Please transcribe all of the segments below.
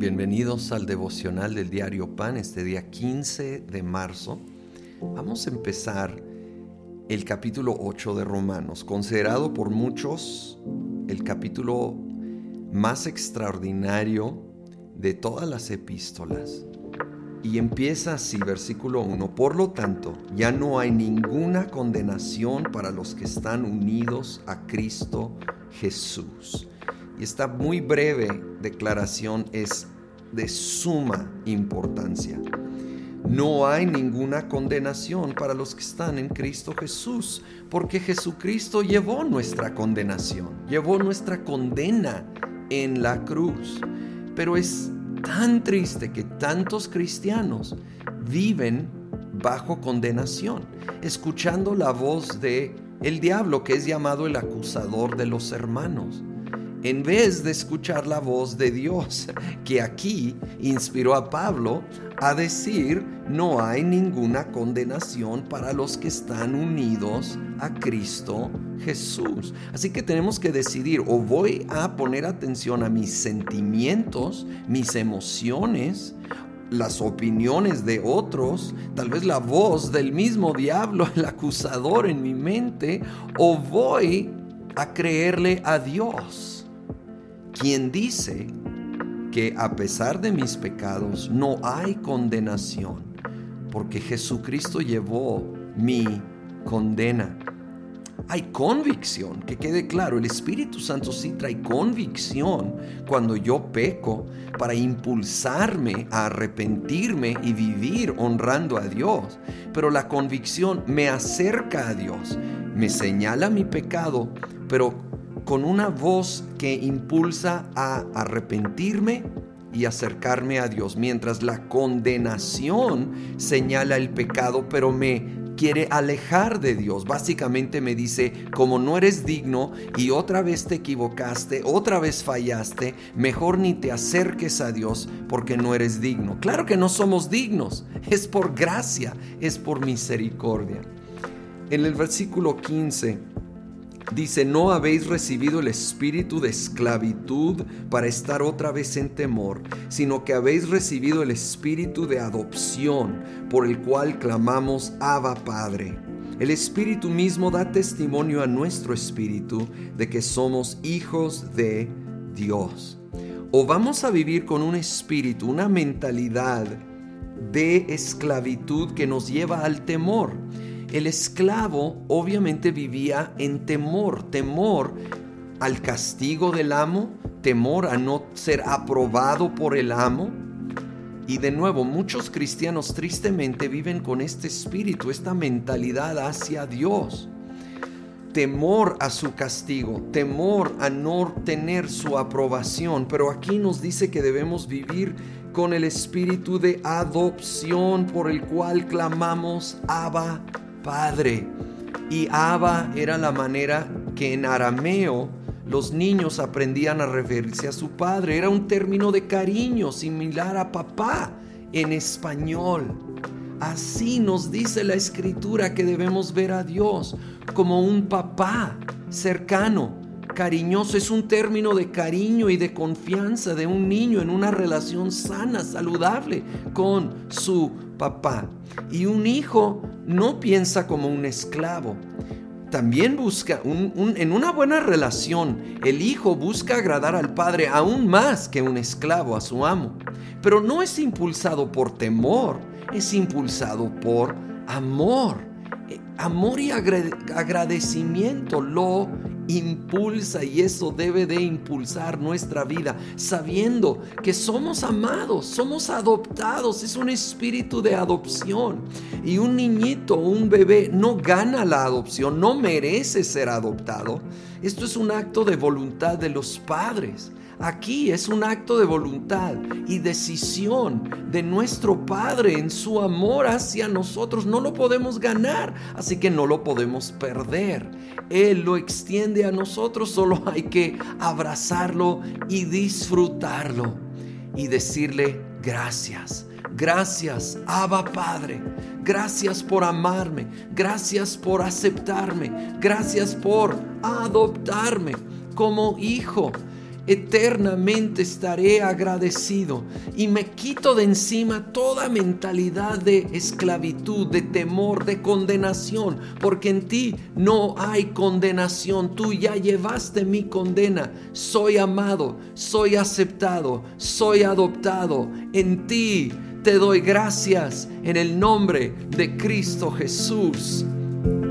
Bienvenidos al devocional del diario Pan este día 15 de marzo. Vamos a empezar el capítulo 8 de Romanos, considerado por muchos el capítulo más extraordinario de todas las epístolas. Y empieza así, versículo 1, por lo tanto, ya no hay ninguna condenación para los que están unidos a Cristo Jesús. Y esta muy breve declaración es de suma importancia. No hay ninguna condenación para los que están en Cristo Jesús, porque Jesucristo llevó nuestra condenación, llevó nuestra condena en la cruz. Pero es tan triste que tantos cristianos viven bajo condenación, escuchando la voz de el diablo que es llamado el acusador de los hermanos en vez de escuchar la voz de Dios, que aquí inspiró a Pablo a decir, no hay ninguna condenación para los que están unidos a Cristo Jesús. Así que tenemos que decidir, o voy a poner atención a mis sentimientos, mis emociones, las opiniones de otros, tal vez la voz del mismo diablo, el acusador en mi mente, o voy a creerle a Dios quien dice que a pesar de mis pecados no hay condenación, porque Jesucristo llevó mi condena. Hay convicción, que quede claro, el Espíritu Santo sí trae convicción cuando yo peco para impulsarme a arrepentirme y vivir honrando a Dios. Pero la convicción me acerca a Dios, me señala mi pecado, pero con una voz que impulsa a arrepentirme y acercarme a Dios, mientras la condenación señala el pecado, pero me quiere alejar de Dios. Básicamente me dice, como no eres digno y otra vez te equivocaste, otra vez fallaste, mejor ni te acerques a Dios porque no eres digno. Claro que no somos dignos, es por gracia, es por misericordia. En el versículo 15 Dice, no habéis recibido el espíritu de esclavitud para estar otra vez en temor, sino que habéis recibido el espíritu de adopción, por el cual clamamos, Abba Padre. El espíritu mismo da testimonio a nuestro espíritu de que somos hijos de Dios. O vamos a vivir con un espíritu, una mentalidad de esclavitud que nos lleva al temor el esclavo obviamente vivía en temor, temor al castigo del amo, temor a no ser aprobado por el amo. Y de nuevo, muchos cristianos tristemente viven con este espíritu, esta mentalidad hacia Dios. Temor a su castigo, temor a no tener su aprobación. Pero aquí nos dice que debemos vivir con el espíritu de adopción por el cual clamamos Abba Padre. Y Abba era la manera que en arameo los niños aprendían a referirse a su padre. Era un término de cariño similar a papá en español. Así nos dice la escritura que debemos ver a Dios como un papá cercano, cariñoso. Es un término de cariño y de confianza de un niño en una relación sana, saludable con su papá. Y un hijo no piensa como un esclavo. También busca, en una buena relación, el hijo busca agradar al padre aún más que un esclavo a su amo. Pero no es impulsado por temor, es impulsado por amor. Eh, amor y agradecimiento lo impulsa y eso debe de impulsar nuestra vida, sabiendo que somos amados, somos adoptados, es un espíritu de adopción. Y un niñito, un bebé no gana la adopción, no merece ser adoptado. Esto es un acto de voluntad de los padres. Aquí es un acto de voluntad y decisión de nuestro Padre en su amor hacia nosotros. No lo podemos ganar, así que no lo podemos perder. Él lo extiende a nosotros, solo hay que abrazarlo y disfrutarlo y decirle gracias. Gracias, Abba Padre. Gracias por amarme. Gracias por aceptarme. Gracias por adoptarme como hijo. Eternamente estaré agradecido y me quito de encima toda mentalidad de esclavitud, de temor, de condenación, porque en ti no hay condenación. Tú ya llevaste mi condena. Soy amado, soy aceptado, soy adoptado. En ti te doy gracias en el nombre de Cristo Jesús.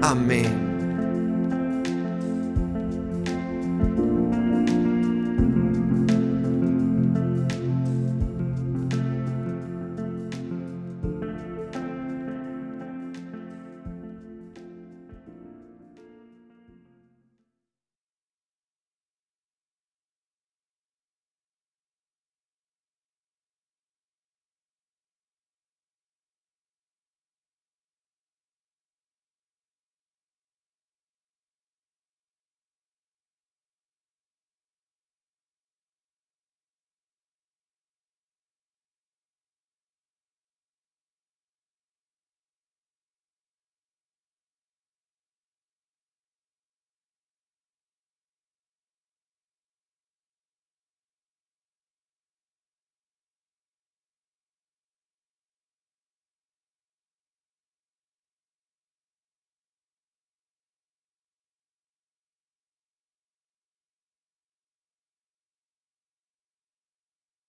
Amén.